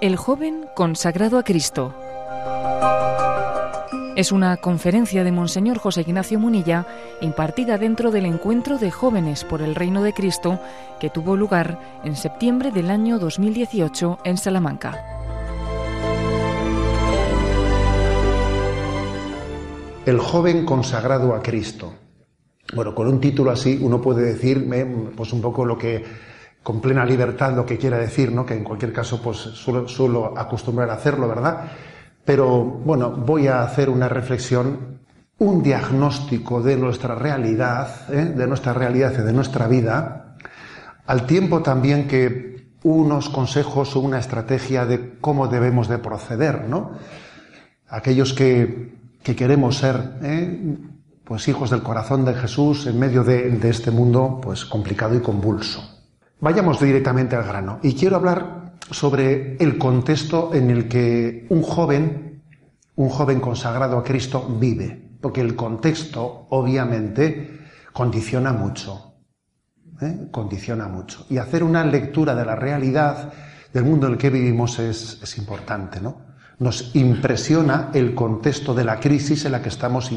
El joven consagrado a Cristo. Es una conferencia de Monseñor José Ignacio Munilla impartida dentro del Encuentro de Jóvenes por el Reino de Cristo que tuvo lugar en septiembre del año 2018 en Salamanca. El joven consagrado a Cristo. Bueno, con un título así uno puede decir pues un poco lo que con plena libertad lo que quiera decir, ¿no? que en cualquier caso pues suelo, acostumbrar a hacerlo, ¿verdad? Pero bueno, voy a hacer una reflexión, un diagnóstico de nuestra realidad, ¿eh? de nuestra realidad y de nuestra vida, al tiempo también que unos consejos o una estrategia de cómo debemos de proceder, ¿no? Aquellos que, queremos ser, ¿eh? pues hijos del corazón de Jesús en medio de, de este mundo, pues complicado y convulso. Vayamos directamente al grano. Y quiero hablar sobre el contexto en el que un joven, un joven consagrado a Cristo vive. Porque el contexto, obviamente, condiciona mucho. ¿eh? Condiciona mucho. Y hacer una lectura de la realidad del mundo en el que vivimos es, importante, ¿no? Nos impresiona el contexto de la crisis en la que estamos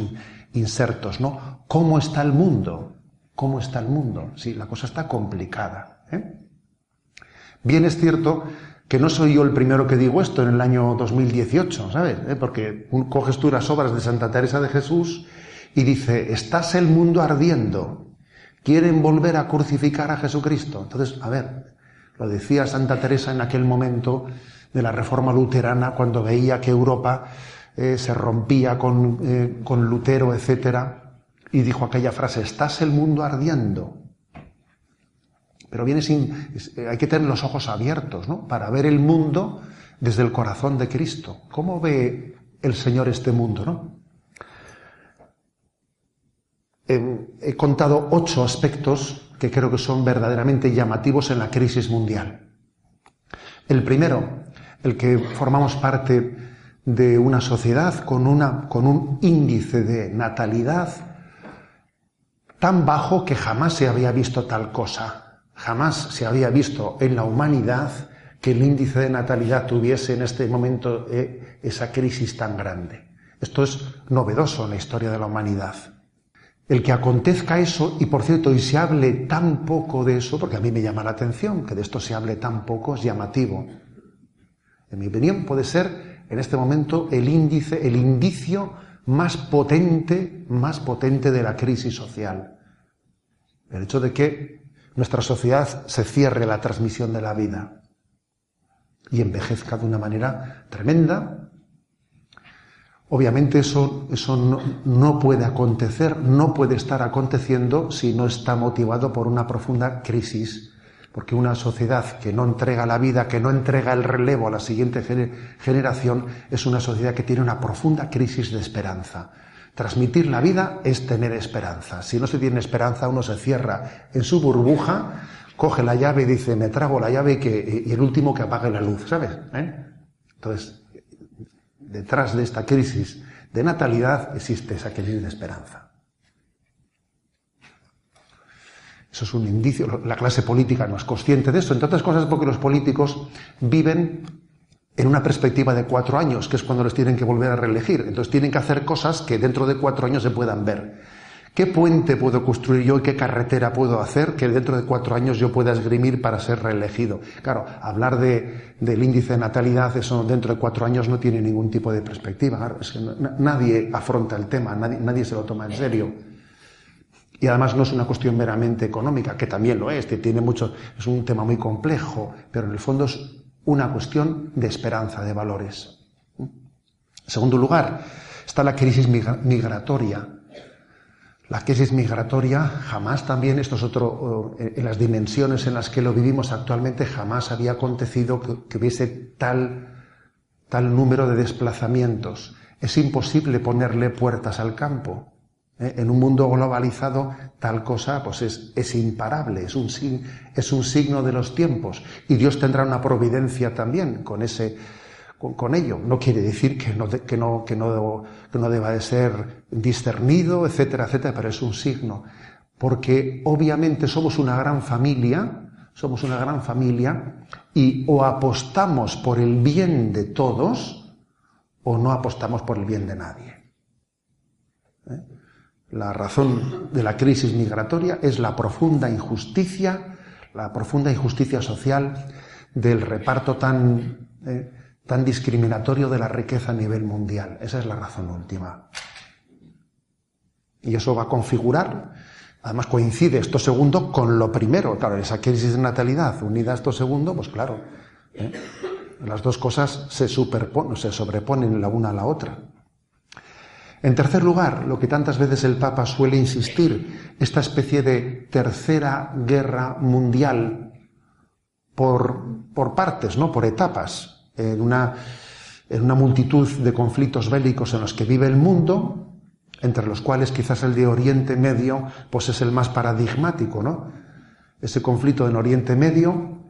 insertos, ¿no? ¿Cómo está el mundo? ¿Cómo está el mundo? Sí, la cosa está complicada. ¿Eh? Bien es cierto que no soy yo el primero que digo esto en el año 2018, ¿sabes? ¿Eh? Porque coges tú las obras de Santa Teresa de Jesús y dice, estás el mundo ardiendo, quieren volver a crucificar a Jesucristo. Entonces, a ver, lo decía Santa Teresa en aquel momento de la Reforma Luterana, cuando veía que Europa eh, se rompía con, con Lutero, etc., y dijo aquella frase, estás el mundo ardiendo. Pero viene sin, eh, hay que tener los ojos abiertos, ¿no? Para ver el mundo desde el corazón de Cristo. ¿Cómo ve el Señor este mundo, no? he contado ocho aspectos que creo que son verdaderamente llamativos en la crisis mundial. El primero, el que formamos parte de una sociedad con, una, con un índice de natalidad tan bajo que jamás se había visto tal cosa. Jamás se había visto en la humanidad que el índice de natalidad tuviese en este momento eh, esa crisis tan grande. Esto es novedoso en la historia de la humanidad. El que acontezca eso, y por cierto, y se hable tan poco de eso, porque a mí me llama la atención que de esto se hable tan poco, es llamativo. En mi opinión, puede ser en este momento el índice, el indicio más potente, más potente de la crisis social. El hecho de que nuestra sociedad se cierre la transmisión de la vida y envejezca de una manera tremenda. Obviamente eso, eso no, no, puede acontecer, no puede estar aconteciendo si no está motivado por una profunda crisis, porque una sociedad que no entrega la vida, que no entrega el relevo a la siguiente generación, es una sociedad que tiene una profunda crisis de esperanza. Transmitir la vida es tener esperanza. Si no se tiene esperanza, uno se cierra en su burbuja, coge la llave y dice, me trago la llave y, el último que apague la luz, ¿sabes? ¿Eh? Entonces, detrás de esta crisis de natalidad existe esa crisis de esperanza. Eso es un indicio. La clase política no es consciente de eso, entre otras cosas porque los políticos viven en una perspectiva de cuatro años, que es cuando les tienen que volver a reelegir. Entonces tienen que hacer cosas que dentro de cuatro años se puedan ver. ¿Qué puente puedo construir yo y qué carretera puedo hacer que dentro de cuatro años yo pueda esgrimir para ser reelegido? Claro, hablar de, del índice de natalidad, eso dentro de cuatro años no tiene ningún tipo de perspectiva. nadie afronta el tema, nadie, se lo toma en serio. Y además no es una cuestión meramente económica, que también lo es, tiene mucho, es un tema muy complejo, pero en el fondo es una cuestión de esperanza, de valores. En segundo lugar, está la crisis migratoria. La crisis migratoria jamás también, esto es otro, en las dimensiones en las que lo vivimos actualmente, jamás había acontecido que, hubiese tal, tal número de desplazamientos. Es imposible ponerle puertas al campo. ¿Eh? En un mundo globalizado, tal cosa pues es, imparable, es un, es un, signo de los tiempos. Y Dios tendrá una providencia también con, ese, con, ello. No quiere decir que no, que, no, que, no, que no deba de ser discernido, etcétera, etcétera, pero es un signo. Porque obviamente somos una gran familia, somos una gran familia y o apostamos por el bien de todos o no apostamos por el bien de nadie. ¿Eh? La razón de la crisis migratoria es la profunda injusticia, la profunda injusticia social del reparto tan, eh, tan discriminatorio de la riqueza a nivel mundial. Esa es la razón última. Y eso va a configurar, además coincide esto segundo con lo primero. Claro, esa crisis de natalidad unida a esto segundo, pues claro, ¿eh? las dos cosas se superponen, se sobreponen la una a la otra. En tercer lugar, lo que tantas veces el Papa suele insistir, esta especie de tercera guerra mundial por, por partes, ¿no? por etapas, en una, en una multitud de conflictos bélicos en los que vive el mundo, entre los cuales quizás el de Oriente Medio pues es el más paradigmático, ¿no? Ese conflicto en Oriente Medio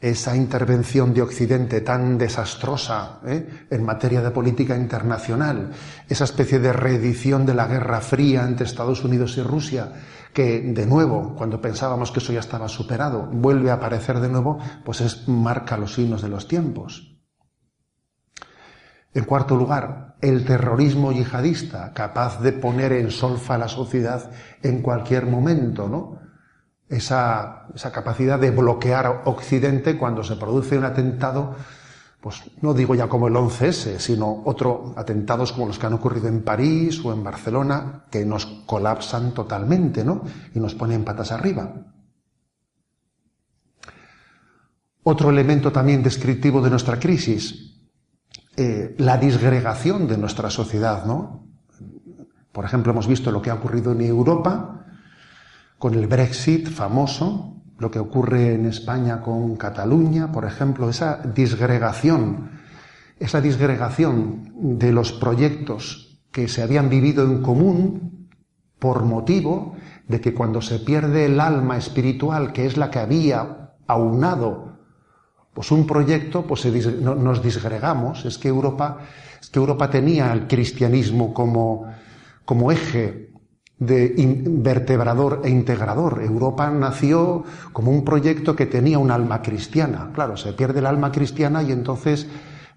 esa intervención de Occidente tan desastrosa ¿eh? en materia de política internacional, esa especie de reedición de la Guerra Fría entre Estados Unidos y Rusia, que de nuevo, cuando pensábamos que eso ya estaba superado, vuelve a aparecer de nuevo, pues es, marca los signos de los tiempos. En cuarto lugar, el terrorismo yihadista, capaz de poner en solfa a la sociedad en cualquier momento, ¿no? Esa, esa capacidad de bloquear Occidente cuando se produce un atentado, pues no digo ya como el 11S, sino otros atentados como los que han ocurrido en París o en Barcelona, que nos colapsan totalmente, ¿no? Y nos ponen patas arriba. Otro elemento también descriptivo de nuestra crisis, eh, la disgregación de nuestra sociedad, ¿no? Por ejemplo, hemos visto lo que ha ocurrido en Europa, con el Brexit famoso, lo que ocurre en España con Cataluña, por ejemplo, esa disgregación, esa disgregación de los proyectos que se habían vivido en común por motivo de que cuando se pierde el alma espiritual, que es la que había aunado pues un proyecto, pues nos disgregamos. Es que Europa, es que Europa tenía el cristianismo como eje de vertebrador e integrador. Europa nació como un proyecto que tenía un alma cristiana. Claro, se pierde el alma cristiana y entonces,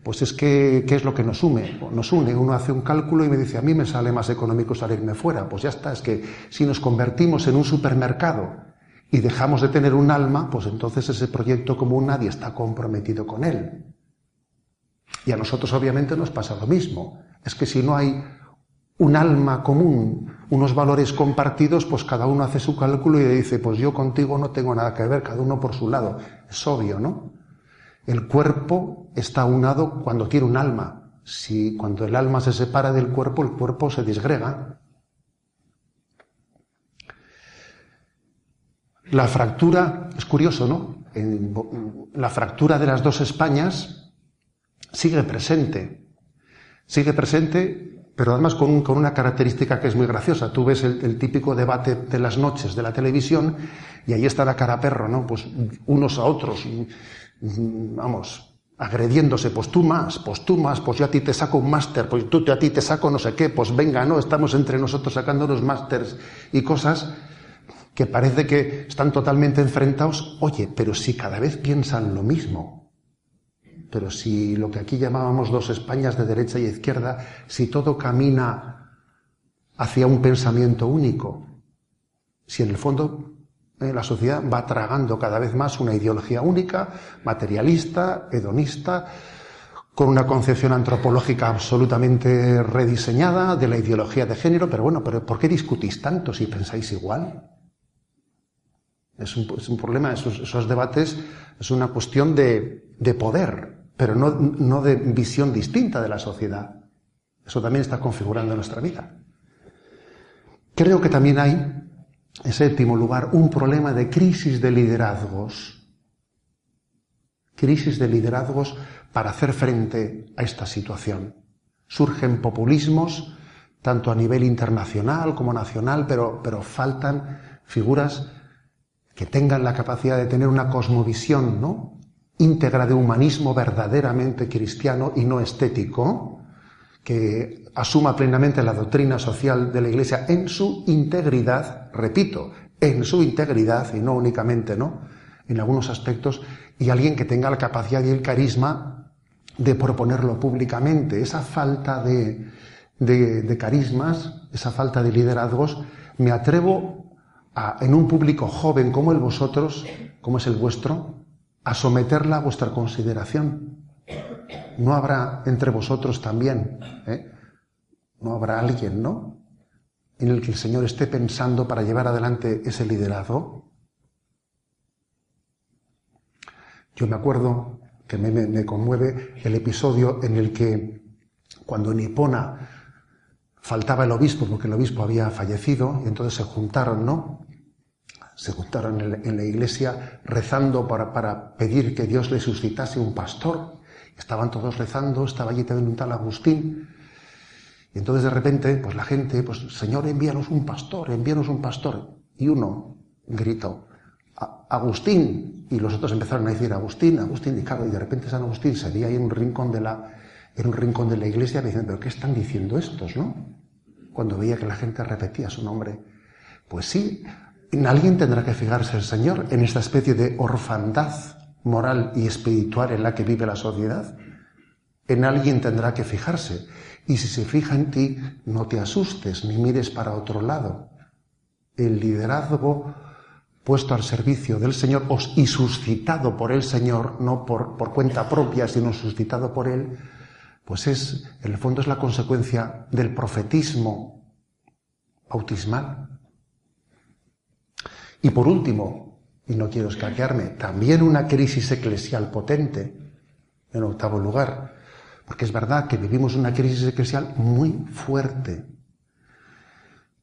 pues es que, ¿qué es lo que nos une? Nos une, uno hace un cálculo y me dice, a mí me sale más económico salirme fuera. Pues ya está, es que si nos convertimos en un supermercado y dejamos de tener un alma, pues entonces ese proyecto común nadie está comprometido con él. Y a nosotros obviamente nos pasa lo mismo. Es que si no hay un alma común, unos valores compartidos, pues cada uno hace su cálculo y dice, pues yo contigo no tengo nada que ver, cada uno por su lado. Es obvio, ¿no? El cuerpo está unado cuando tiene un alma. Si cuando el alma se separa del cuerpo, el cuerpo se disgrega. La fractura, es curioso, ¿no? la fractura de las dos Españas sigue presente. Sigue presente pero además con, una característica que es muy graciosa. Tú ves el, típico debate de las noches de la televisión y ahí está la cara perro, ¿no? Pues unos a otros, vamos, agrediéndose, pues tú más, pues tú más, pues yo a ti te saco un máster, pues tú a ti te saco no sé qué, pues venga, ¿no? Estamos entre nosotros sacando los másters y cosas que parece que están totalmente enfrentados. Oye, pero si cada vez piensan lo mismo, pero si lo que aquí llamábamos dos Españas de derecha y izquierda, si todo camina hacia un pensamiento único, si en el fondo eh, la sociedad va tragando cada vez más una ideología única, materialista, hedonista, con una concepción antropológica absolutamente rediseñada de la ideología de género, pero bueno, pero ¿por qué discutís tanto si pensáis igual? Es un, problema, esos, esos, debates es una cuestión de, de poder, pero no, de visión distinta de la sociedad. Eso también está configurando nuestra vida. Creo que también hay, en séptimo lugar, un problema de crisis de liderazgos. Crisis de liderazgos para hacer frente a esta situación. Surgen populismos, tanto a nivel internacional como nacional, pero, pero faltan figuras que tengan la capacidad de tener una cosmovisión, ¿no? Íntegra de humanismo verdaderamente cristiano y no estético, que asuma plenamente la doctrina social de la Iglesia en su integridad, repito, en su integridad y no únicamente, ¿no? en algunos aspectos y alguien que tenga la capacidad y el carisma de proponerlo públicamente. Esa falta de, de, carismas, esa falta de liderazgos, me atrevo a, en un público joven como el vosotros, como es el vuestro, a someterla a vuestra consideración. No habrá entre vosotros también, ¿eh? no habrá alguien, ¿no? En el que el Señor esté pensando para llevar adelante ese liderazgo. Yo me acuerdo que me, conmueve el episodio en el que cuando en Hipona faltaba el obispo, porque el obispo había fallecido, y entonces se juntaron, ¿no? Se juntaron en la iglesia rezando para, pedir que Dios le suscitase un pastor. Estaban todos rezando, estaba allí también un tal Agustín. Y entonces de repente, pues la gente, pues Señor, envíanos un pastor, envíanos un pastor. Y uno gritó, Agustín. Y los otros empezaron a decir, Agustín, Agustín, y claro, y de repente San Agustín se veía ahí en un rincón de la, en un rincón de la iglesia diciendo, pero ¿qué están diciendo estos, no? Cuando veía que la gente repetía su nombre. Pues sí, en alguien tendrá que fijarse el Señor en esta especie de orfandad moral y espiritual en la que vive la sociedad. En alguien tendrá que fijarse. Y si se fija en ti, no te asustes ni mires para otro lado. El liderazgo puesto al servicio del Señor y suscitado por el Señor, no por, por cuenta propia, sino suscitado por Él, pues es, en el fondo es la consecuencia del profetismo bautismal. Y por último, y no quiero escaquearme, también una crisis eclesial potente, en octavo lugar, porque es verdad que vivimos una crisis eclesial muy fuerte.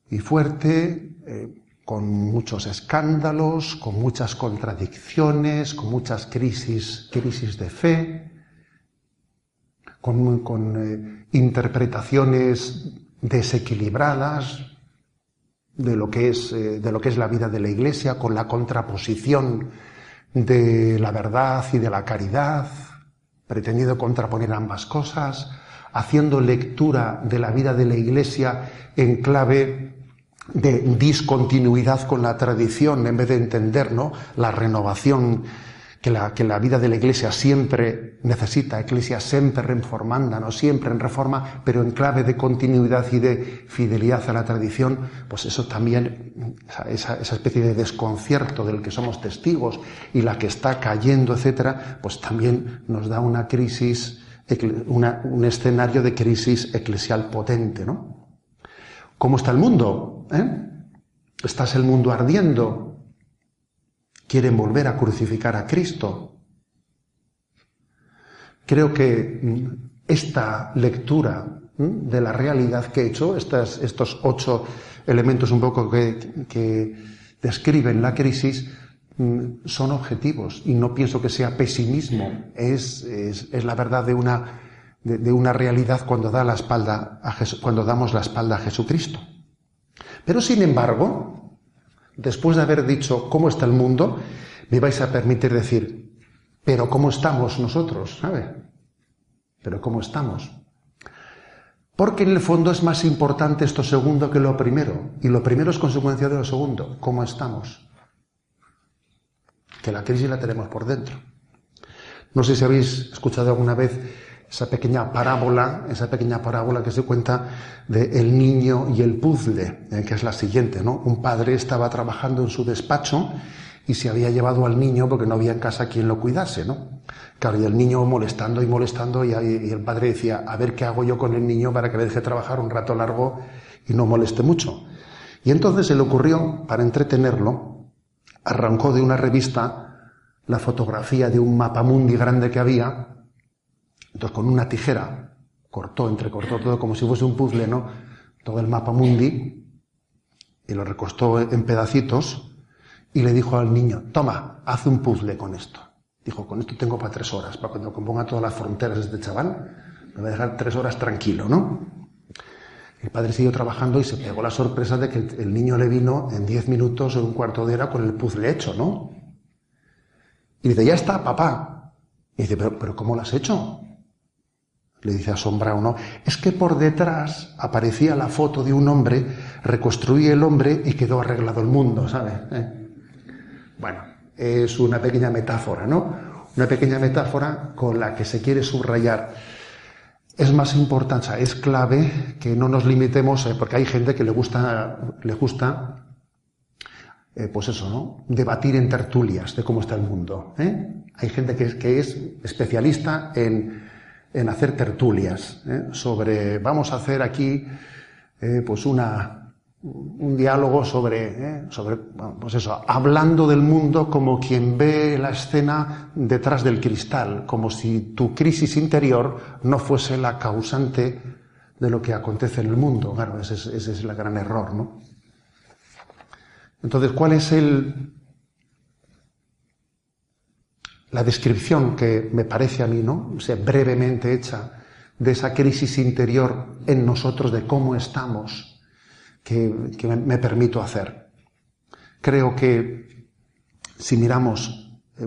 Y fuerte eh, con muchos escándalos, con muchas contradicciones, con muchas crisis, crisis de fe, con, eh, interpretaciones desequilibradas de lo, que es, eh, de lo que es la vida de la Iglesia, con la contraposición de la verdad y de la caridad, pretendiendo contraponer ambas cosas, haciendo lectura de la vida de la Iglesia en clave de discontinuidad con la tradición en vez de entender ¿no? la renovación que la, que la vida de la Iglesia siempre necesita, Iglesia siempre reformanda, no siempre en reforma, pero en clave de continuidad y de fidelidad a la tradición, pues eso también, esa, esa especie de desconcierto del que somos testigos y la que está cayendo, etcétera, pues también nos da una crisis, un escenario de crisis eclesial potente, ¿no? ¿Cómo está el mundo? ¿Eh? ¿Estás el mundo ardiendo? ¿Quieren volver a crucificar a Cristo? Creo que esta lectura de la realidad que he hecho, estos ocho elementos un poco que, describen la crisis, son objetivos y no pienso que sea pesimismo, es, es la verdad de una de, una realidad cuando, da la espalda a cuando damos la espalda a Jesucristo. Pero sin embargo, después de haber dicho cómo está el mundo, me vais a permitir decir, pero ¿cómo estamos nosotros? ¿Sabe? Pero ¿cómo estamos? Porque en el fondo es más importante esto segundo que lo primero. Y lo primero es consecuencia de lo segundo. ¿Cómo estamos? Que la crisis la tenemos por dentro. No sé si habéis escuchado alguna vez esa pequeña parábola, esa pequeña parábola que se cuenta de el niño y el puzzle, eh, que es la siguiente, ¿no? Un padre estaba trabajando en su despacho y se había llevado al niño porque no había en casa quien lo cuidase, ¿no? Claro, y el niño molestando y molestando y, el padre decía, a ver qué hago yo con el niño para que me deje trabajar un rato largo y no moleste mucho. Y entonces se le ocurrió, para entretenerlo, arrancó de una revista la fotografía de un mapamundi grande que había entonces, con una tijera cortó, entrecortó todo como si fuese un puzzle, ¿no? Todo el mapa mundi y lo recostó en pedacitos y le dijo al niño, toma, haz un puzzle con esto. Dijo, con esto tengo para tres horas, para cuando componga todas las fronteras de este chaval, me va a dejar tres horas tranquilo, ¿no? El padre siguió trabajando y se pegó la sorpresa de que el niño le vino en diez minutos o un cuarto de hora con el puzzle hecho, ¿no? Y dice, ya está, papá. Y dice, pero, pero ¿cómo lo has hecho? Le dice asombrado, ¿no? Es que por detrás aparecía la foto de un hombre, reconstruí el hombre y quedó arreglado el mundo, ¿sabe? ¿Eh? Bueno, es una pequeña metáfora, ¿no? Una pequeña metáfora con la que se quiere subrayar. Es más importante, es clave que no nos limitemos, eh, porque hay gente que le gusta, le gusta, eh, pues eso, ¿no? Debatir en tertulias de cómo está el mundo. Hay gente que, que es especialista en, en hacer tertulias sobre, vamos a hacer aquí, pues una, un diálogo sobre, ¿eh? sobre, pues eso, hablando del mundo como quien ve la escena detrás del cristal, como si tu crisis interior no fuese la causante de lo que acontece en el mundo. Claro, ese es, ese es el gran error, ¿no? Entonces, ¿cuál es el, la descripción que me parece a mí, ¿no? O brevemente hecha de esa crisis interior en nosotros, de cómo estamos que, me permito hacer. Creo que si miramos eh,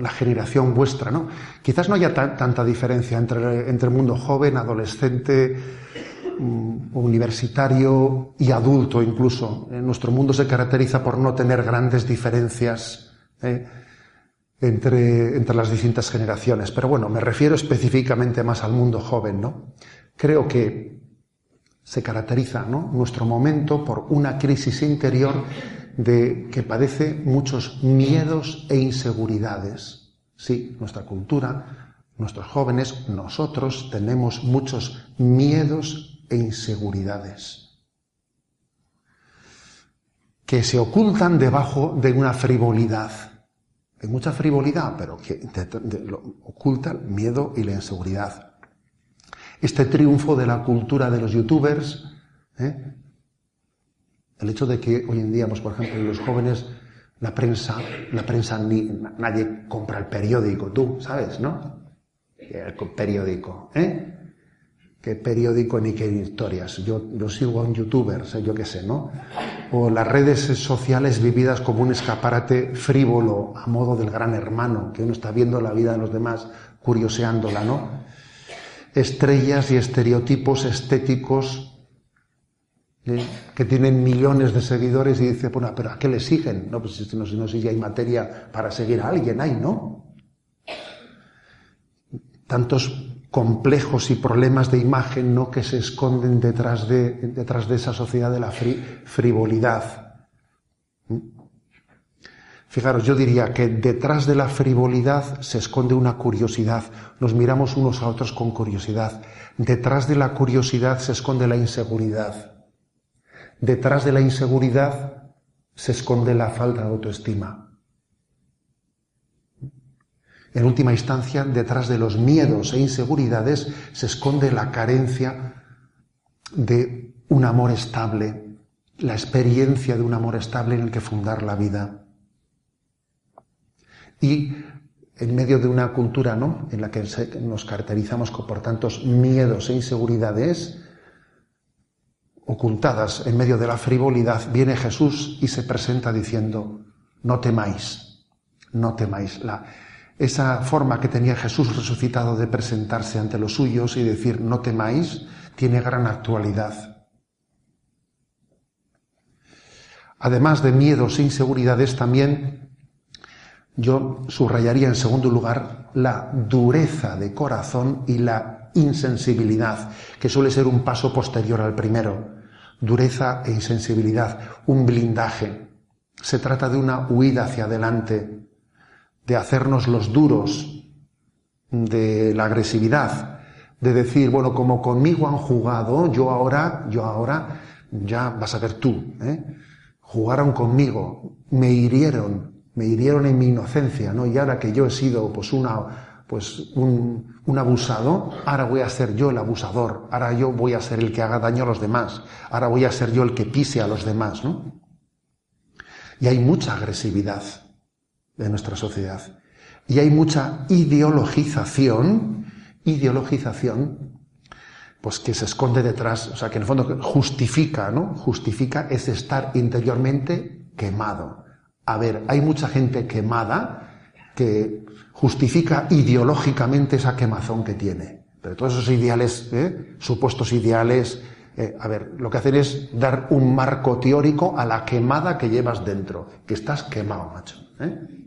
la generación vuestra, ¿no? Quizás no haya tanta diferencia entre, entre, el mundo joven, adolescente, mm, universitario y adulto incluso. Eh, nuestro mundo se caracteriza por no tener grandes diferencias ¿eh? Entre, entre las distintas generaciones. Pero bueno, me refiero específicamente más al mundo joven, ¿no? Creo que se caracteriza nuestro momento por una crisis interior de, que padece muchos miedos e inseguridades. Sí, nuestra cultura, nuestros jóvenes, nosotros tenemos muchos miedos e inseguridades que se ocultan debajo de una frivolidad. Hay mucha frivolidad, pero que oculta el miedo y la inseguridad este triunfo de la cultura de los youtubers, ¿eh? el hecho de que hoy en día, pues, por ejemplo, los jóvenes, la prensa, la prensa ni, nadie compra el periódico, tú, ¿sabes? ¿No? El periódico, ¿eh? ¿Qué periódico ni qué historias? Yo, yo sigo a un youtuber, yo qué sé, ¿no? O las redes sociales vividas como un escaparate frívolo a modo del gran hermano, que uno está viendo la vida de los demás, curioseándola, ¿no? estrellas y estereotipos estéticos ¿eh? que tienen millones de seguidores y dice, bueno, pero ¿a qué le siguen? No, pues si no, no si hay materia para seguir a alguien, hay, ¿no? Tantos complejos y problemas de imagen, ¿no? Que se esconden detrás de, detrás de esa sociedad de la frivolidad. Fijaros, yo diría que detrás de la frivolidad se esconde una curiosidad. Nos miramos unos a otros con curiosidad. Detrás de la curiosidad se esconde la inseguridad. Detrás de la inseguridad se esconde la falta de autoestima. En última instancia, detrás de los miedos e inseguridades se esconde la carencia de un amor estable, la experiencia de un amor estable en el que fundar la vida. Y en medio de una cultura ¿no? en la que nos caracterizamos por tantos miedos e inseguridades ocultadas en medio de la frivolidad, viene Jesús y se presenta diciendo, no temáis, no temáis. La, esa forma que tenía Jesús resucitado de presentarse ante los suyos y decir, no temáis, tiene gran actualidad. Además de miedos e inseguridades, también yo subrayaría en segundo lugar la dureza de corazón y la insensibilidad, que suele ser un paso posterior al primero. Dureza e insensibilidad, un blindaje. Se trata de una huida hacia adelante, de hacernos los duros, de la agresividad, de decir, bueno, como conmigo han jugado, yo ahora, yo ahora, ya vas a ver tú, ¿eh? jugaron conmigo, me hirieron, me hirieron en mi inocencia, ¿no? Y ahora que yo he sido pues una, pues un, un, abusado, ahora voy a ser yo el abusador, ahora yo voy a ser el que haga daño a los demás, ahora voy a ser yo el que pise a los demás, ¿no? Y hay mucha agresividad en nuestra sociedad. Y hay mucha ideologización, ideologización, pues que se esconde detrás, o sea, que en el fondo justifica, ¿no? Justifica ese estar interiormente quemado. A ver, hay mucha gente quemada que justifica ideológicamente esa quemazón que tiene. Pero todos esos ideales, ¿eh? supuestos ideales, eh, a ver, lo que hacen es dar un marco teórico a la quemada que llevas dentro, que estás quemado, macho. ¿eh?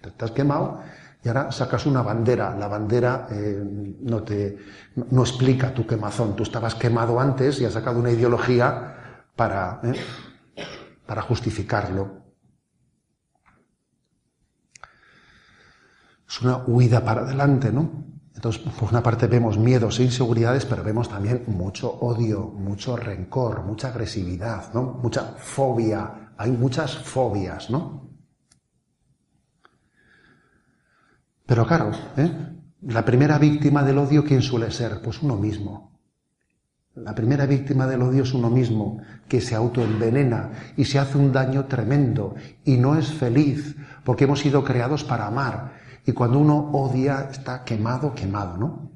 Te has quemado y ahora sacas una bandera. La bandera eh, no, te, no, explica tu quemazón. Tú estabas quemado antes y has sacado una ideología para, eh, para justificarlo. Es una huida para adelante, ¿no? Entonces, por una parte vemos miedos e inseguridades, pero vemos también mucho odio, mucho rencor, mucha agresividad, ¿no? Mucha fobia. Hay muchas fobias, ¿no? Pero claro, ¿eh? la primera víctima del odio, ¿quién suele ser? Pues uno mismo. La primera víctima del odio es uno mismo, que se autoenvenena y se hace un daño tremendo y no es feliz, porque hemos sido creados para amar. Y cuando uno odia, está quemado, quemado, ¿no?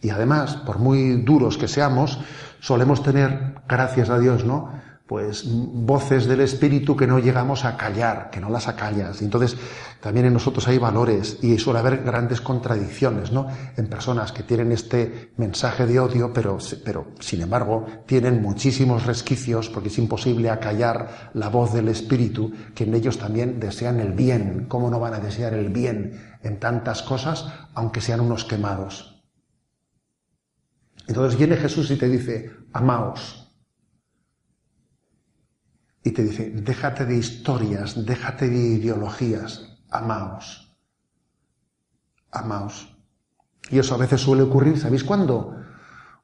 Y además, por muy duros que seamos, solemos tener, gracias a Dios, ¿no? Pues voces del espíritu que no llegamos a callar, que no las acallas. Y entonces también en nosotros hay valores y suele haber grandes contradicciones, ¿no? En personas que tienen este mensaje de odio, pero, pero sin embargo tienen muchísimos resquicios porque es imposible acallar la voz del espíritu, que en ellos también desean el bien. ¿Cómo no van a desear el bien en tantas cosas, aunque sean unos quemados? Entonces viene Jesús y te dice, amaos y te dice, déjate de historias, déjate de ideologías, amaos, amaos. Y eso a veces suele ocurrir, ¿sabéis cuándo?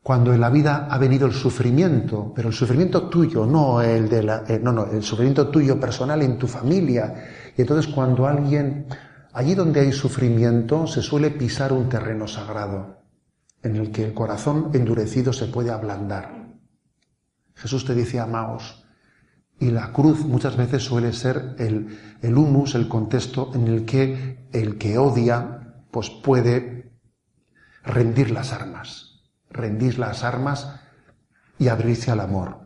Cuando en la vida ha venido el sufrimiento, pero el sufrimiento tuyo, no el de la, eh, no, no, el sufrimiento tuyo personal en tu familia. Y entonces cuando alguien, allí donde hay sufrimiento, se suele pisar un terreno sagrado, en el que el corazón endurecido se puede ablandar. Jesús te dice, amaos, y la cruz muchas veces suele ser el, el humus, el contexto en el que el que odia, pues puede rendir las armas, rendir las armas y abrirse al amor.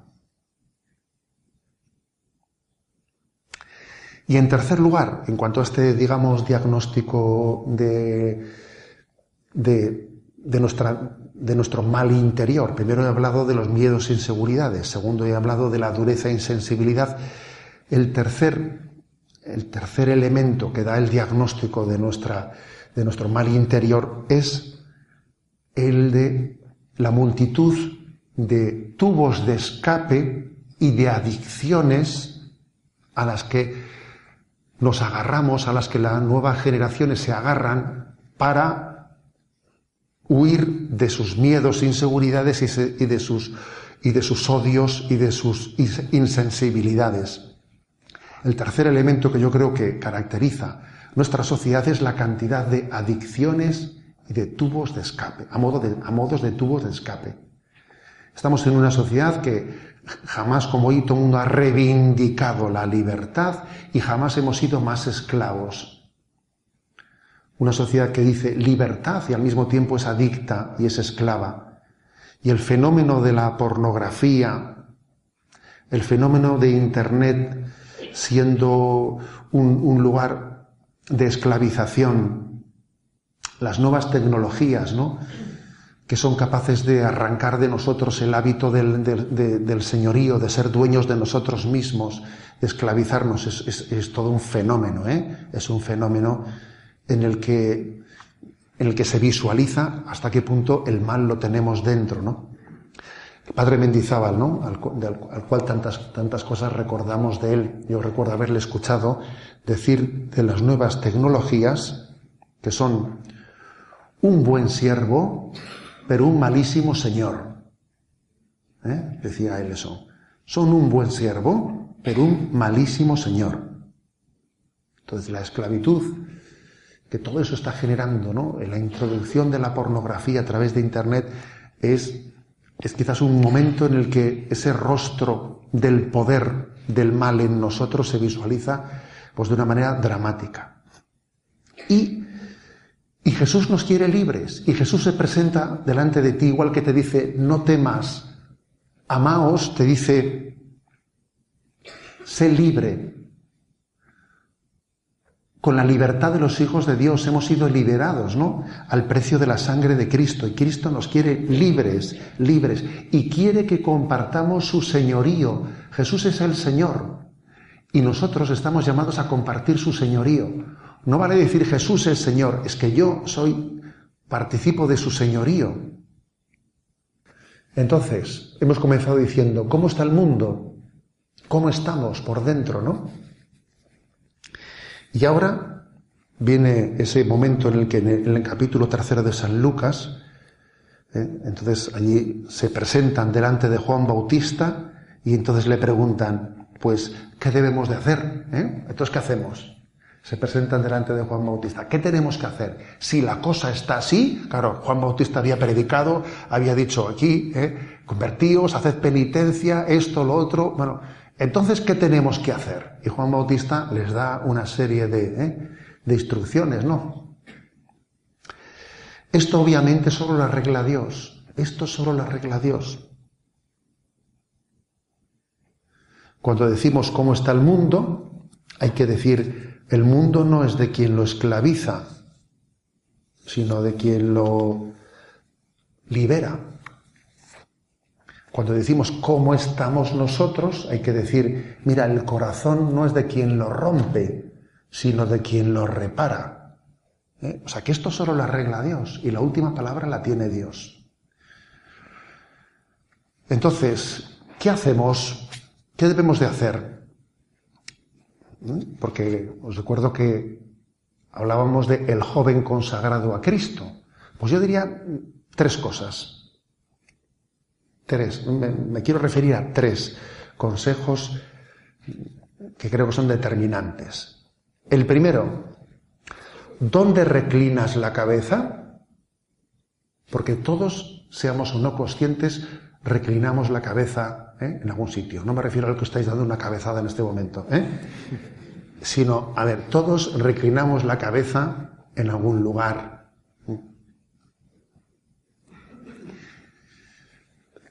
Y en tercer lugar, en cuanto a este, digamos, diagnóstico de, de, de nuestra de nuestro mal interior. Primero he hablado de los miedos e inseguridades, segundo he hablado de la dureza e insensibilidad. El tercer, el tercer elemento que da el diagnóstico de, nuestra, de nuestro mal interior es el de la multitud de tubos de escape y de adicciones a las que nos agarramos, a las que las nuevas generaciones se agarran para huir de sus miedos, inseguridades y de sus, y de sus odios y de sus insensibilidades. El tercer elemento que yo creo que caracteriza nuestra sociedad es la cantidad de adicciones y de tubos de escape, a, modo de, a modos de tubos de escape. Estamos en una sociedad que jamás como hoy todo el mundo ha reivindicado la libertad y jamás hemos sido más esclavos una sociedad que dice libertad y al mismo tiempo es adicta y es esclava. Y el fenómeno de la pornografía, el fenómeno de Internet siendo un, lugar de esclavización, las nuevas tecnologías, ¿no? que son capaces de arrancar de nosotros el hábito del, señorío, de ser dueños de nosotros mismos, de esclavizarnos, es, es todo un fenómeno, ¿eh? es un fenómeno en el que, en el que se visualiza hasta qué punto el mal lo tenemos dentro, ¿no? El padre Mendizábal, ¿no? Al, cual tantas, tantas cosas recordamos de él. Yo recuerdo haberle escuchado decir de las nuevas tecnologías que son un buen siervo, pero un malísimo señor. ¿Eh? Decía él eso. Son un buen siervo, pero un malísimo señor. Entonces la esclavitud que todo eso está generando, ¿no? La introducción de la pornografía a través de Internet es, es quizás un momento en el que ese rostro del poder del mal en nosotros se visualiza pues de una manera dramática. Y, y Jesús nos quiere libres, y Jesús se presenta delante de ti igual que te dice, no temas, amaos, te dice, sé libre, con la libertad de los hijos de Dios hemos sido liberados, ¿no? Al precio de la sangre de Cristo. Y Cristo nos quiere libres, libres. Y quiere que compartamos su señorío. Jesús es el Señor. Y nosotros estamos llamados a compartir su señorío. No vale decir Jesús es Señor, es que yo soy, participo de su señorío. Entonces, hemos comenzado diciendo, ¿cómo está el mundo? ¿Cómo estamos por dentro, no? Y ahora viene ese momento en el que en el, capítulo tercero de San Lucas, ¿eh? entonces allí se presentan delante de Juan Bautista y entonces le preguntan, pues, ¿qué debemos de hacer? ¿Eh? Entonces, ¿qué hacemos? se presentan delante de Juan Bautista. ¿Qué tenemos que hacer? Si la cosa está así, claro, Juan Bautista había predicado, había dicho aquí, eh, convertíos, haced penitencia, esto, lo otro. Bueno, entonces, ¿qué tenemos que hacer? Y Juan Bautista les da una serie de, eh, de instrucciones, ¿no? Esto obviamente solo lo arregla Dios. Esto solo lo arregla Dios. Cuando decimos cómo está el mundo, hay que decir el mundo no es de quien lo esclaviza, sino de quien lo libera. Cuando decimos cómo estamos nosotros, hay que decir, mira, el corazón no es de quien lo rompe, sino de quien lo repara. ¿Eh? O sea, que esto solo lo arregla Dios y la última palabra la tiene Dios. Entonces, ¿qué hacemos? ¿Qué debemos de hacer? Porque os recuerdo que hablábamos de el joven consagrado a Cristo. Pues yo diría tres cosas. Tres. Me, quiero referir a tres consejos que creo que son determinantes. El primero, ¿dónde reclinas la cabeza? Porque todos, seamos o no conscientes, reclinamos la cabeza ¿eh? en algún sitio. No me refiero al que estáis dando una cabezada en este momento. ¿eh? sino, a ver, todos reclinamos la cabeza en algún lugar.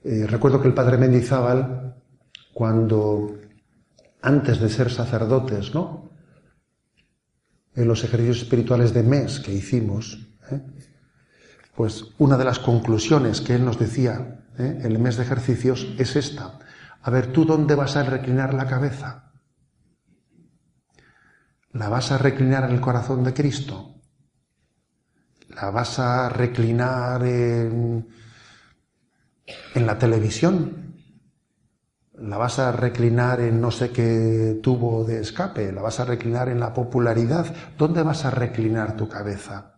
Eh, recuerdo que el padre Mendizábal, cuando antes de ser sacerdotes, ¿no? En los ejercicios espirituales de mes que hicimos, ¿eh? pues una de las conclusiones que él nos decía ¿eh? en el mes de ejercicios es esta. A ver, ¿tú dónde vas a reclinar la cabeza? ¿La vas a reclinar en el corazón de Cristo? ¿La vas a reclinar en, en la televisión? ¿La vas a reclinar en no sé qué tubo de escape? ¿La vas a reclinar en la popularidad? ¿Dónde vas a reclinar tu cabeza?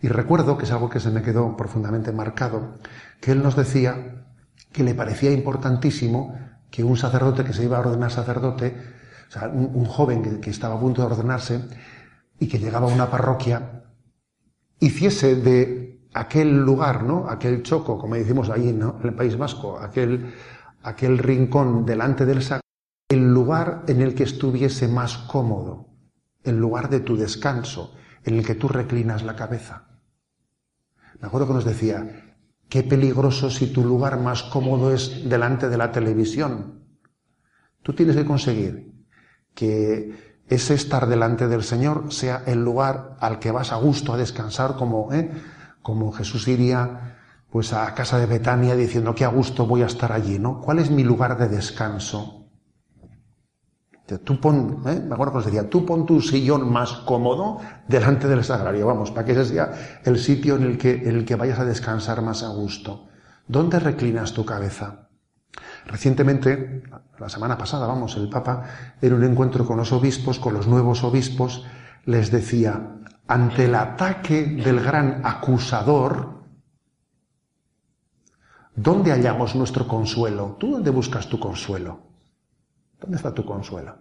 Y recuerdo, que es algo que se me quedó profundamente marcado, que él nos decía que le parecía importantísimo que un sacerdote que se iba a ordenar sacerdote o sea, un, joven que, estaba a punto de ordenarse y que llegaba a una parroquia, hiciese de aquel lugar, ¿no? Aquel choco, como decimos ahí, ¿no? En el País Vasco, aquel, aquel rincón delante del saco, el lugar en el que estuviese más cómodo, el lugar de tu descanso, en el que tú reclinas la cabeza. Me acuerdo que nos decía, qué peligroso si tu lugar más cómodo es delante de la televisión. Tú tienes que conseguir que ese estar delante del Señor sea el lugar al que vas a gusto a descansar, como, ¿eh? Como Jesús iría pues a casa de Betania diciendo que a gusto voy a estar allí, ¿no? ¿Cuál es mi lugar de descanso? Tú pon, ¿eh? me acuerdo que os decía, tú pon tu sillón más cómodo delante del sagrario, vamos, para que ese sea el sitio en el que, en el que vayas a descansar más a gusto. ¿Dónde reclinas tu cabeza? Recientemente, la semana pasada, vamos, el Papa, en un encuentro con los obispos, con los nuevos obispos, les decía, ante el ataque del gran acusador, ¿dónde hallamos nuestro consuelo? ¿Tú dónde buscas tu consuelo? ¿Dónde está tu consuelo?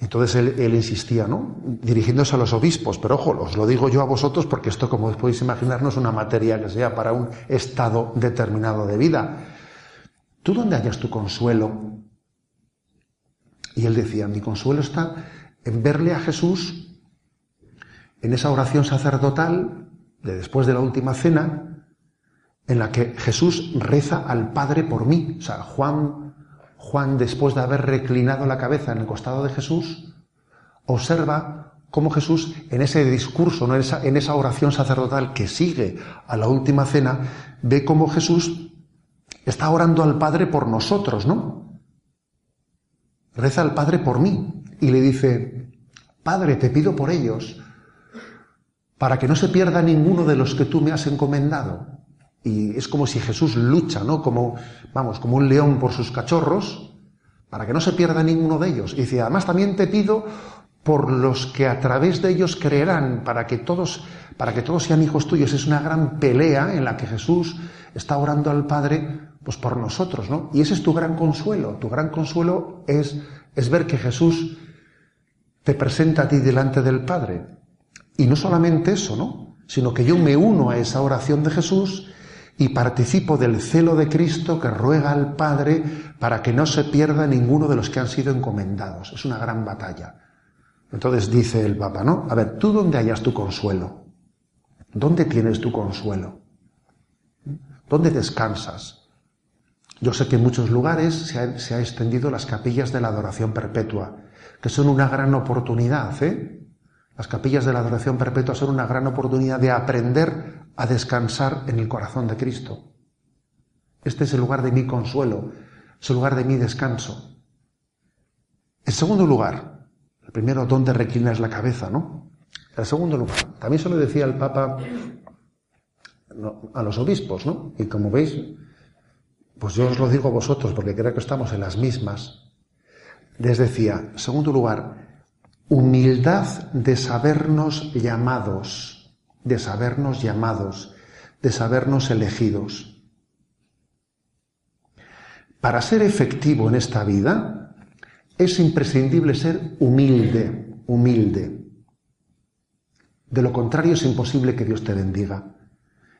Entonces él, insistía, ¿no? Dirigiéndose a los obispos, pero ojo, os lo digo yo a vosotros porque esto, como podéis imaginar, no es una materia que sea para un estado determinado de vida. ¿Tú dónde hallas tu consuelo? Y él decía, mi consuelo está en verle a Jesús en esa oración sacerdotal de después de la última cena, en la que Jesús reza al Padre por mí. O sea, Juan Juan, después de haber reclinado la cabeza en el costado de Jesús, observa cómo Jesús, en ese discurso, en, esa, en esa oración sacerdotal que sigue a la última cena, ve cómo Jesús está orando al Padre por nosotros, ¿no? reza al Padre por mí y le dice, Padre, te pido por ellos, para que no se pierda ninguno de los que tú me has encomendado. Y es como si Jesús lucha, ¿no? Como, vamos, como un león por sus cachorros, para que no se pierda ninguno de ellos. Y dice, además también te pido por los que a través de ellos creerán, para que todos, para que todos sean hijos tuyos. Es una gran pelea en la que Jesús está orando al Padre, pues por nosotros, ¿no? Y ese es tu gran consuelo. Tu gran consuelo es, es ver que Jesús te presenta a ti delante del Padre. Y no solamente eso, ¿no? Sino que yo me uno a esa oración de Jesús y participo del celo de Cristo que ruega al Padre para que no se pierda ninguno de los que han sido encomendados. Es una gran batalla. Entonces dice el Papa, ¿no? A ver, ¿tú dónde hallas tu consuelo? ¿Dónde tienes tu consuelo? ¿Dónde descansas? Yo sé que en muchos lugares se ha, extendido las capillas de la adoración perpetua, que son una gran oportunidad, ¿eh? Las capillas de la adoración perpetua son una gran oportunidad de aprender a descansar en el corazón de Cristo. Este es el lugar de mi consuelo, es el lugar de mi descanso. En segundo lugar, el primero, ¿dónde reclinas la cabeza, no? En segundo lugar, también se lo decía el Papa a los obispos, ¿no? Y como veis, pues yo os lo digo a vosotros porque creo que estamos en las mismas. Les decía, segundo lugar, humildad de sabernos llamados, de sabernos llamados, de sabernos elegidos. Para ser efectivo en esta vida es imprescindible ser humilde, humilde. De lo contrario es imposible que Dios te bendiga.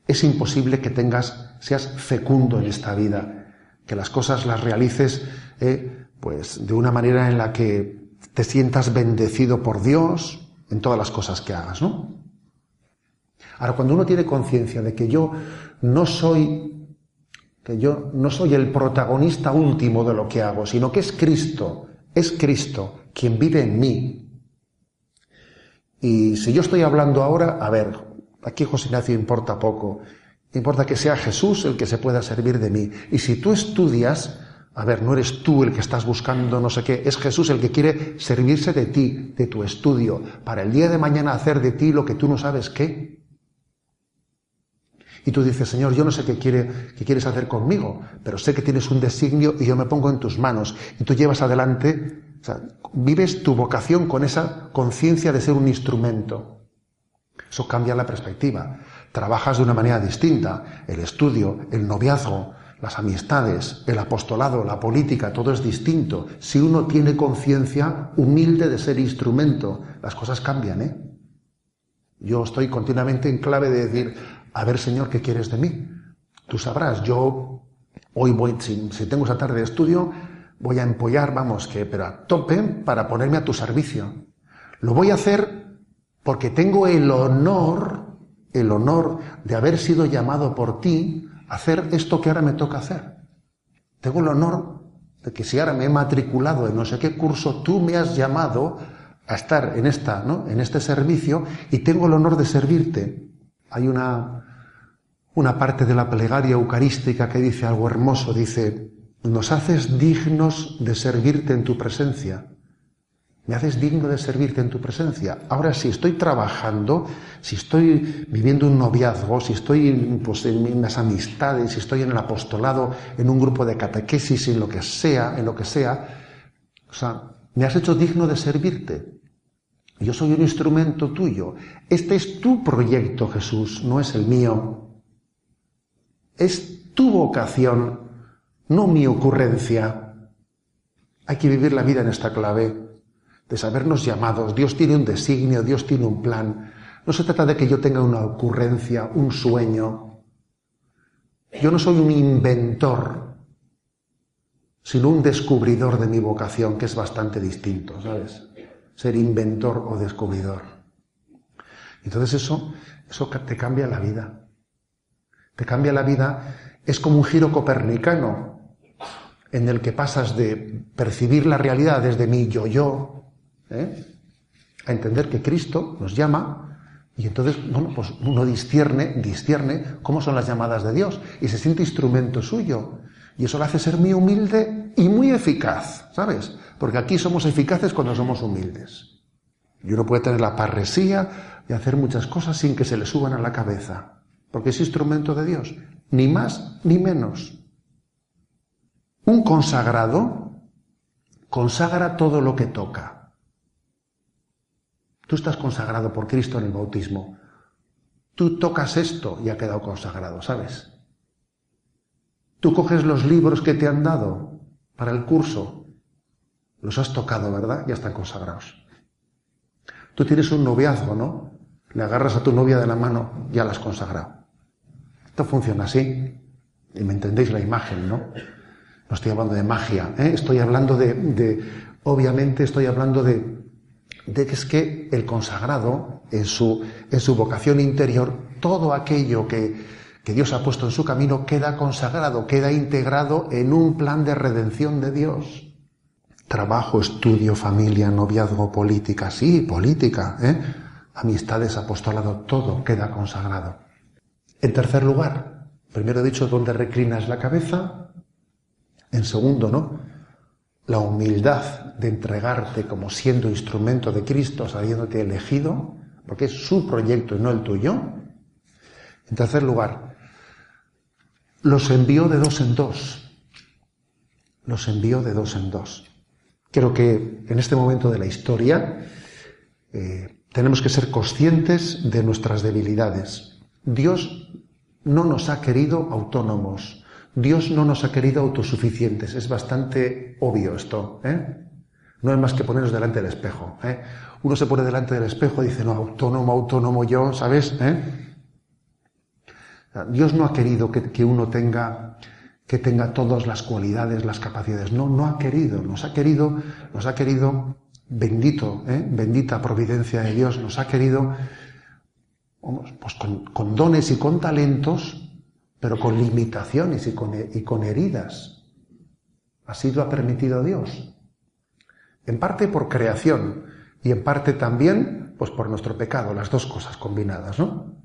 Es imposible que tengas, seas fecundo en esta vida, que las cosas las realices eh, pues de una manera en la que te sientas bendecido por Dios en todas las cosas que hagas, ¿no? Ahora, cuando uno tiene conciencia de que yo no soy, que yo no soy el protagonista último de lo que hago, sino que es Cristo, es Cristo quien vive en mí. Y si yo estoy hablando ahora, a ver, Aquí José Ignacio importa poco. Importa que sea Jesús el que se pueda servir de mí. Y si tú estudias, a ver, no eres tú el que estás buscando no sé qué, es Jesús el que quiere servirse de ti, de tu estudio, para el día de mañana hacer de ti lo que tú no sabes qué. Y tú dices, Señor, yo no sé qué, quiere, quieres hacer conmigo, pero sé que tienes un designio y yo me pongo en tus manos. Y tú llevas adelante, o sea, vives tu vocación con esa conciencia de ser un instrumento. Eso cambia la perspectiva. Trabajas de una manera distinta. El estudio, el noviazgo, las amistades, el apostolado, la política, todo es distinto. Si uno tiene conciencia humilde de ser instrumento, las cosas cambian, ¿eh? Yo estoy continuamente en clave de decir, a ver, Señor, ¿qué quieres de mí? Tú sabrás, yo hoy voy, si, tengo esa tarde de estudio, voy a empollar, vamos, que, pero a tope para ponerme a tu servicio. Lo voy a hacer porque tengo el honor, el honor de haber sido llamado por ti hacer esto que ahora me toca hacer. Tengo el honor de que si ahora me he matriculado en no sé qué curso, tú me has llamado a estar en esta, ¿no? En este servicio y tengo el honor de servirte. Hay una, una parte de la plegaria eucarística que dice algo hermoso, dice, nos haces dignos de servirte en tu presencia. Me haces digno de servirte en tu presencia. Ahora, si estoy trabajando, si estoy viviendo un noviazgo, si estoy pues, en las amistades, si estoy en el apostolado, en un grupo de catequesis, en lo que sea, en lo que sea, o sea, me has hecho digno de servirte. Yo soy un instrumento tuyo. Este es tu proyecto, Jesús, no es el mío. Es tu vocación, no mi ocurrencia. Hay que vivir la vida en esta clave de sabernos llamados. Dios tiene un designio, Dios tiene un plan. No se trata de que yo tenga una ocurrencia, un sueño. Yo no soy un inventor, sino un descubridor de mi vocación, que es bastante distinto, ¿sabes? Ser inventor o descubridor. Entonces eso, eso te cambia la vida. Te cambia la vida. Es como un giro copernicano, en el que pasas de percibir la realidad desde mi yo-yo, ¿eh? a entender que Cristo nos llama y entonces, bueno, pues uno discierne, discierne cómo son las llamadas de Dios y se siente instrumento suyo. Y eso lo hace ser muy humilde y muy eficaz, ¿sabes? porque aquí somos eficaces cuando somos humildes. Y uno puede tener la parresía y hacer muchas cosas sin que se le suban a la cabeza, porque es instrumento de Dios, ni más ni menos. Un consagrado consagra todo lo que toca. Tú estás consagrado por Cristo en el bautismo. Tú tocas esto y ha quedado consagrado, ¿sabes? Tú coges los libros que te han dado para el curso, los has tocado, ¿verdad? Ya están consagrados. Tú tienes un noviazgo, ¿no? Le agarras a tu novia de la mano, ya la has consagrado. Esto funciona así. Y me entendéis la imagen, ¿no? No estoy hablando de magia, ¿eh? estoy hablando de, de, obviamente estoy hablando de, de que es que el consagrado, en su, en su vocación interior, todo aquello que, que Dios ha puesto en su camino queda consagrado, queda integrado en un plan de redención de Dios. Trabajo, estudio, familia, noviazgo, política, sí, política, ¿eh? amistades, apostolado, todo queda consagrado. En tercer lugar, primero he dicho dónde reclinas la cabeza, en segundo, ¿no? La humildad de entregarte como siendo instrumento de Cristo, sabiéndote elegido, porque es su proyecto y no el tuyo. En tercer lugar, los envió de dos en dos. Los envió de dos en dos. Creo que en este momento de la historia eh, tenemos que ser conscientes de nuestras debilidades. Dios no nos ha querido autónomos. Dios no nos ha querido autosuficientes. Es bastante obvio esto. ¿eh? No es más que ponernos delante del espejo. ¿eh? Uno se pone delante del espejo y dice, no, autónomo, autónomo yo, ¿sabes? ¿Eh? Dios no ha querido que, que, uno tenga, que tenga todas las cualidades, las capacidades. No, no ha querido. Nos ha querido, nos ha querido, bendito, ¿eh? bendita providencia de Dios, nos ha querido pues con dones y con talentos pero con limitaciones y con, y con heridas. Así lo ha permitido Dios. En parte por creación y en parte también pues por nuestro pecado, las dos cosas combinadas, ¿no?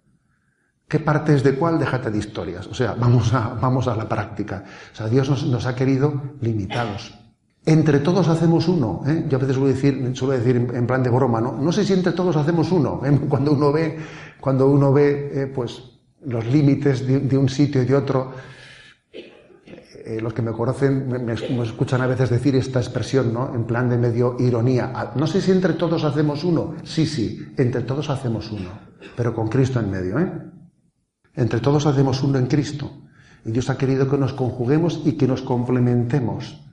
¿Qué parte es de cuál? Déjate de historias. O sea, vamos a, vamos a la práctica. O sea, Dios nos, ha querido limitados. Entre todos hacemos uno. ¿eh? Yo a veces suelo decir, suelo decir en plan de broma, ¿no? No sé si entre todos hacemos uno. ¿eh? Cuando uno ve, cuando uno ve, eh, pues, los límites de, de, un sitio y de otro. Eh, los que me conocen me, me, escuchan a veces decir esta expresión, ¿no? En plan de medio ironía. Ah, no sé si entre todos hacemos uno. Sí, sí, entre todos hacemos uno, pero con Cristo en medio, ¿eh? Entre todos hacemos uno en Cristo. Y Dios ha querido que nos conjuguemos y que nos complementemos.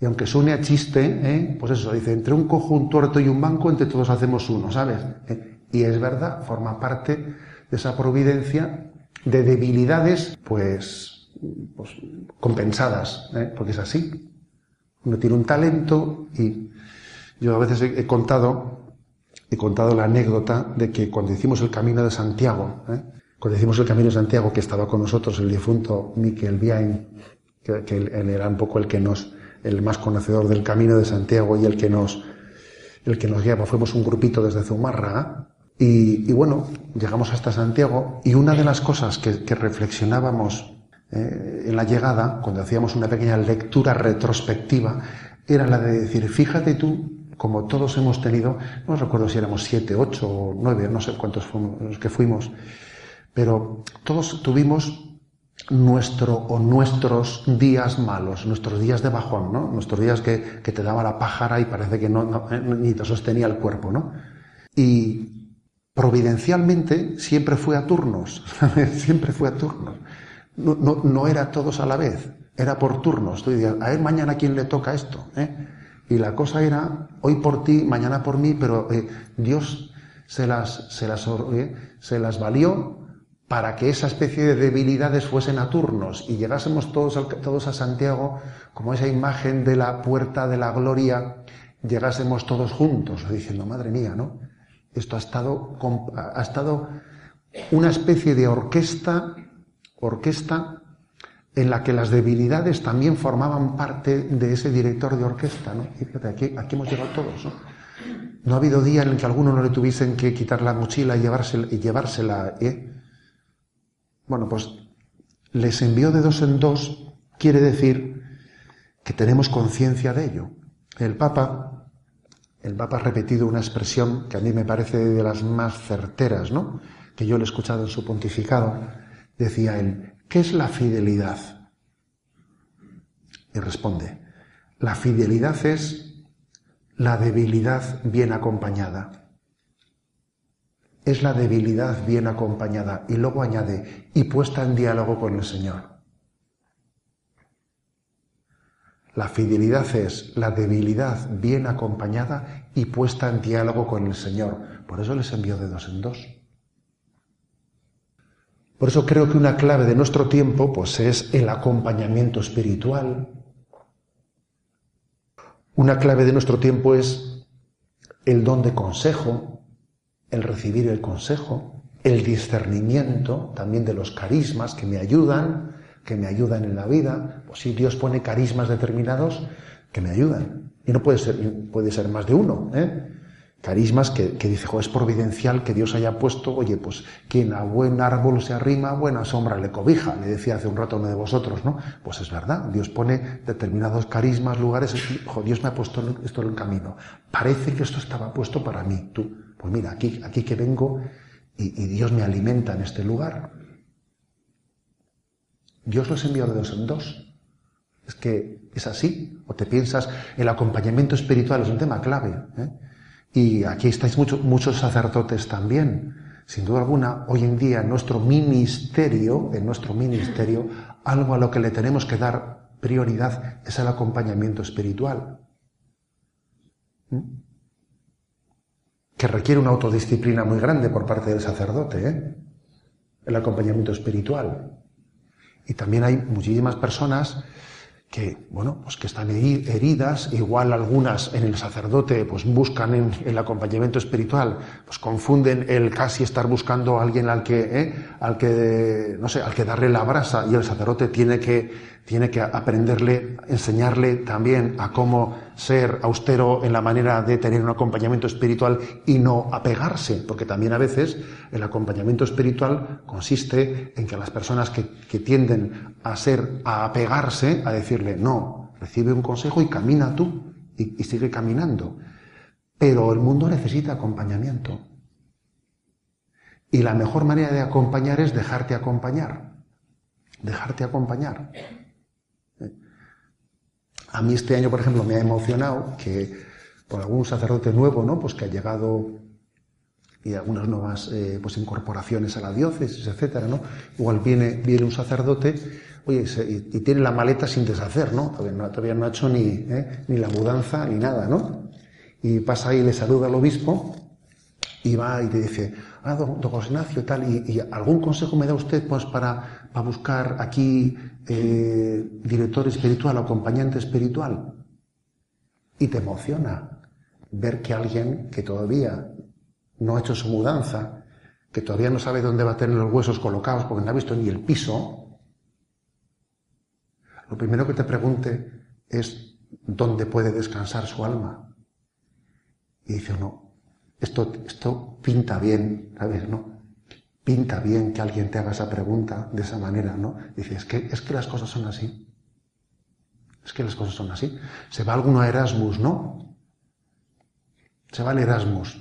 Y aunque suene a chiste, ¿eh? pues eso, dice, entre un cojo, un y un banco, entre todos hacemos uno, ¿sabes? ¿Eh? Y es verdad, forma parte de esa providencia de debilidades, pues, pues compensadas, ¿eh? porque es así. Uno tiene un talento y yo a veces he, contado, he contado la anécdota de que cuando hicimos el Camino de Santiago, ¿eh? cuando hicimos el Camino de Santiago, que estaba con nosotros el difunto Miquel Biain, que, él era un poco el que nos, el más conocedor del Camino de Santiago y el que nos, el que nos guiaba. Fuimos un grupito desde Zumárraga, y, bueno, llegamos hasta Santiago y una de las cosas que, reflexionábamos eh, en la llegada, cuando hacíamos una pequeña lectura retrospectiva, era la de decir, fíjate tú, como todos hemos tenido, no recuerdo si éramos siete, ocho o nueve, no sé cuántos fuimos los que fuimos, pero todos tuvimos nuestro o nuestros días malos, nuestros días de bajón, ¿no? Nuestros días que, te daba la pájara y parece que no, no, ni te sostenía el cuerpo, ¿no? Y, providencialmente siempre fue a turnos, siempre fue a turnos. No, no, no, era todos a la vez, era por turnos. Tú dirías, a ver mañana quién le toca esto. ¿eh? Y la cosa era, hoy por ti, mañana por mí, pero eh, Dios se las, se, las, eh, se las valió para que esa especie de debilidades fuesen a turnos y llegásemos todos, todos a Santiago como esa imagen de la puerta de la gloria, llegásemos todos juntos, diciendo, madre mía, ¿no? Esto ha estado, ha estado una especie de orquesta, orquesta en la que las debilidades también formaban parte de ese director de orquesta, ¿no? Fíjate, aquí, hemos llegado todos, ¿no? Ha habido día en el que a alguno no le tuviesen que quitar la mochila y llevársela, y llevársela ¿eh? Bueno, pues les envió de dos en dos, quiere decir que tenemos conciencia de ello. El Papa, el Papa ha repetido una expresión que a mí me parece de las más certeras, ¿no? Que yo le he escuchado en su pontificado. Decía él, ¿qué es la fidelidad? Y responde, la fidelidad es la debilidad bien acompañada. Es la debilidad bien acompañada. Y luego añade, y puesta en diálogo con el Señor. La fidelidad es la debilidad bien acompañada y puesta en diálogo con el Señor. Por eso les envió de dos en dos. Por eso creo que una clave de nuestro tiempo pues es el acompañamiento espiritual. Una clave de nuestro tiempo es el don de consejo, el recibir el consejo, el discernimiento también de los carismas que me ayudan, que me ayudan en la vida. Pues si Dios pone carismas determinados que me ayudan. Y no puede ser, puede ser más de uno. ¿eh? Carismas que, que dice, es providencial que Dios haya puesto, oye, pues quien a buen árbol se arrima, buena sombra le cobija, le decía hace un rato uno de vosotros, ¿no? Pues es verdad, Dios pone determinados carismas, lugares, ojo, Dios me ha puesto esto en el camino. Parece que esto estaba puesto para mí, tú. Pues mira, aquí, aquí que vengo y, y Dios me alimenta en este lugar. Dios los envió de dos en dos. Es que es así. O te piensas, el acompañamiento espiritual es un tema clave. ¿eh? Y aquí estáis muchos sacerdotes también. Sin duda alguna, hoy en día en nuestro ministerio, en nuestro ministerio, algo a lo que le tenemos que dar prioridad es el acompañamiento espiritual. ¿Mm? Que requiere una autodisciplina muy grande por parte del sacerdote, ¿eh? el acompañamiento espiritual. Y también hay muchísimas personas que, bueno, pues que están heridas, igual algunas en el sacerdote, pues buscan en el acompañamiento espiritual, pues confunden el casi estar buscando a alguien al que, ¿eh? al que, no sé, al que darle la brasa y el sacerdote tiene que, tiene que aprenderle, enseñarle también a cómo ser austero en la manera de tener un acompañamiento espiritual y no apegarse, porque también a veces el acompañamiento espiritual consiste en que las personas que, tienden a ser, a apegarse, a decirle, no, recibe un consejo y camina tú y sigue caminando. Pero el mundo necesita acompañamiento. Y la mejor manera de acompañar es dejarte acompañar. Dejarte acompañar. A mí este año, por ejemplo, me ha emocionado que por algún sacerdote nuevo, ¿no? Pues que ha llegado y algunas nuevas eh, pues incorporaciones a la diócesis, etcétera, ¿no? Igual viene, viene un sacerdote, oye, y, tiene la maleta sin deshacer, ¿no? Todavía no, ha hecho ni, ¿eh? ni la mudanza ni nada, ¿no? Y pasa ahí y le saluda al obispo y va y te dice, ah, don, José Ignacio, tal, y, algún consejo me da usted pues para, para buscar aquí eh, director espiritual o acompañante espiritual. Y te emociona ver que alguien que todavía no ha hecho su mudanza, que todavía no sabe dónde va a tener los huesos colocados porque no ha visto ni el piso, lo primero que te pregunte es dónde puede descansar su alma. Y dice uno, esto, esto pinta bien, ¿sabes? ¿No? pinta bien que alguien te haga esa pregunta de esa manera, ¿no? Dice, es que, es que las cosas son así. Es que las cosas son así. Se va alguno a Erasmus, ¿no? Se va al Erasmus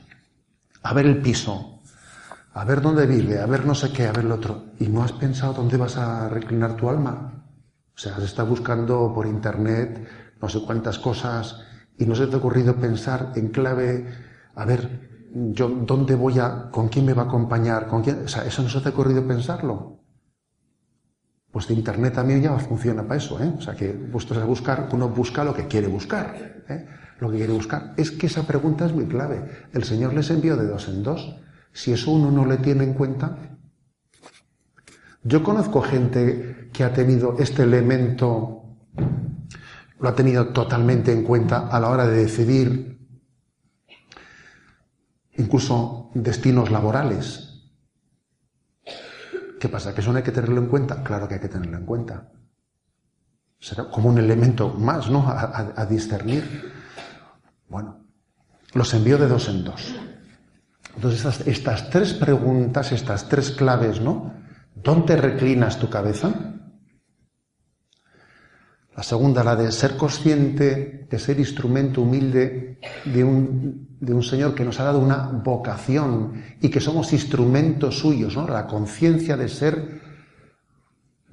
a ver el piso, a ver dónde vive, a ver no sé qué, a ver lo otro. ¿Y no has pensado dónde vas a reclinar tu alma? O sea, has estado buscando por internet no sé cuántas cosas y no se te ha ocurrido pensar en clave, a ver, yo dónde voy a, con quién me va a acompañar, con quién, o sea, eso no se te ha pensarlo. Pues de internet también ya funciona para eso, ¿eh? O sea, que puestos a buscar, uno busca lo que quiere buscar, ¿eh? Lo que quiere buscar. Es que esa pregunta es muy clave. El Señor les envió de dos en dos. Si eso uno no le tiene en cuenta, yo conozco gente que ha tenido este elemento, lo ha tenido totalmente en cuenta a la hora de decidir incluso destinos laborales. ¿Qué pasa? ¿Que eso no hay que tenerlo en cuenta? Claro que hay que tenerlo en cuenta. Será como un elemento más, ¿no? A, discernir. Bueno, los envío de dos en dos. Entonces, estas, estas, tres preguntas, estas tres claves, ¿no? ¿Dónde reclinas tu cabeza? La segunda, la de ser consciente, de ser instrumento humilde de un, de un Señor que nos ha dado una vocación y que somos instrumentos suyos, ¿no? La conciencia de ser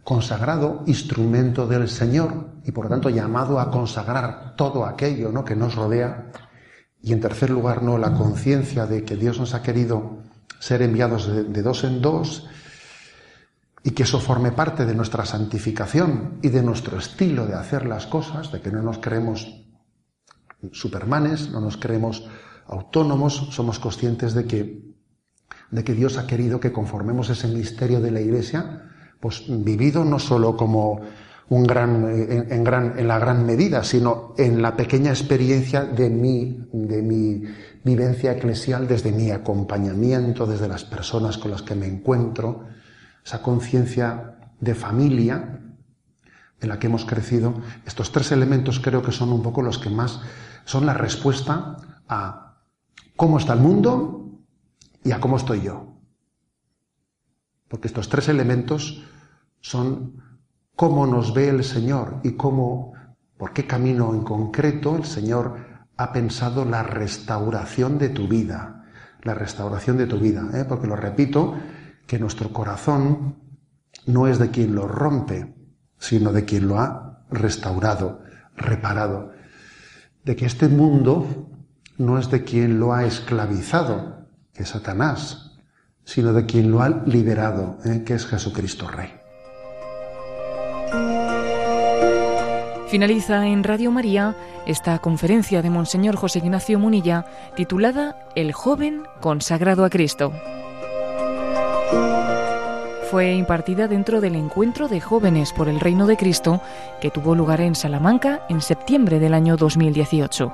consagrado instrumento del Señor y por lo tanto llamado a consagrar todo aquello ¿no? que nos rodea. Y en tercer lugar, no la conciencia de que Dios nos ha querido ser enviados de dos en dos y que eso forme parte de nuestra santificación y de nuestro estilo de hacer las cosas, de que no nos creemos supermanes, no nos creemos autónomos, somos conscientes de que, de que Dios ha querido que conformemos ese misterio de la Iglesia, pues vivido no solo como un gran, en, gran, en la gran medida, sino en la pequeña experiencia de mi, de mi vivencia eclesial, desde mi acompañamiento, desde las personas con las que me encuentro, esa conciencia de familia en la que hemos crecido, estos tres elementos creo que son un poco los que más son la respuesta a cómo está el mundo y a cómo estoy yo. Porque estos tres elementos son cómo nos ve el Señor y cómo, por qué camino en concreto el Señor ha pensado la restauración de tu vida, la restauración de tu vida. ¿eh? Porque lo repito, que nuestro corazón no es de quien lo rompe, sino de quien lo ha restaurado, reparado. De que este mundo no es de quien lo ha esclavizado, que es Satanás, sino de quien lo ha liberado, ¿eh? que es Jesucristo Rey. Finaliza en Radio María esta conferencia de Monseñor José Ignacio Munilla titulada El joven consagrado a Cristo fue impartida dentro del encuentro de jóvenes por el Reino de Cristo que tuvo lugar en Salamanca en septiembre del año 2018.